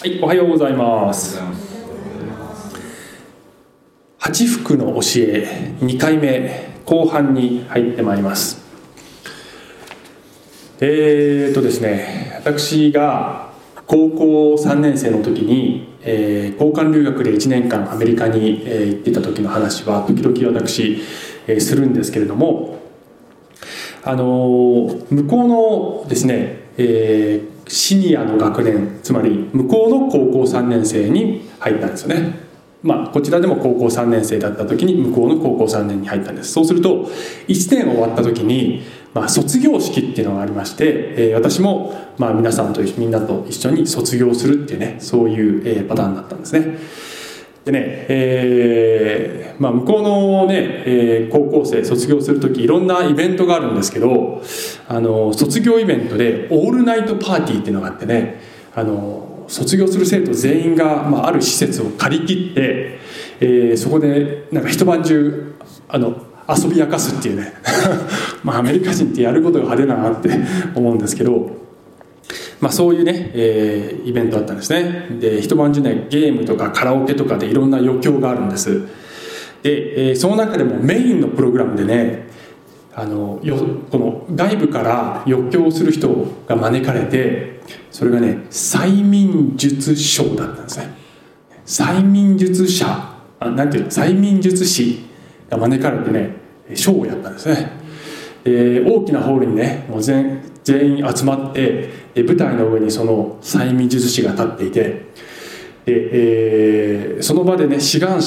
はい、おはようございます。八福の教え2回目後半に入ってまいります。えーとですね、私が高校3年生の時に、えー交換留学で1年間アメリカに、えー行ってた時の話は時々私、えーするんですけれども、あのー向こうのですね、えーシニアの学年つまり向こうの高校3年生に入ったんですよね。まあこちらでも高校3年生だった時に向こうの高校3年に入ったんです。そうすると1年終わった時に、まあ、卒業式っていうのがありまして、えー私も、まあ、皆さんとみんなと一緒に卒業するっていうねそういう、えパターンだったんですね。でね、えーまあ、向こうのね、えー高校生卒業する時いろんなイベントがあるんですけどあの卒業イベントでオールナイトパーティーっていうのがあってねあの卒業する生徒全員が、まあ、ある施設を借り切って、えーそこでなんか一晩中あの遊び明かすっていうね。まあアメリカ人ってやることが派手だなって思うんですけどまあ、そういうね、えーイベントだったんですね。で一晩中ねゲームとかカラオケとかでいろんな余興があるんです。で、えーその中でもメインのプログラムでねあのよこの外部から余興をする人が招かれてそれがね催眠術ショーだったんですね。催眠術者あなんていうの？催眠術師が招かれてねショーをやったんですね。で大きなホールにねもう全全員集まってで舞台の上にその催眠術師が立っていてで、えーその場でね志願者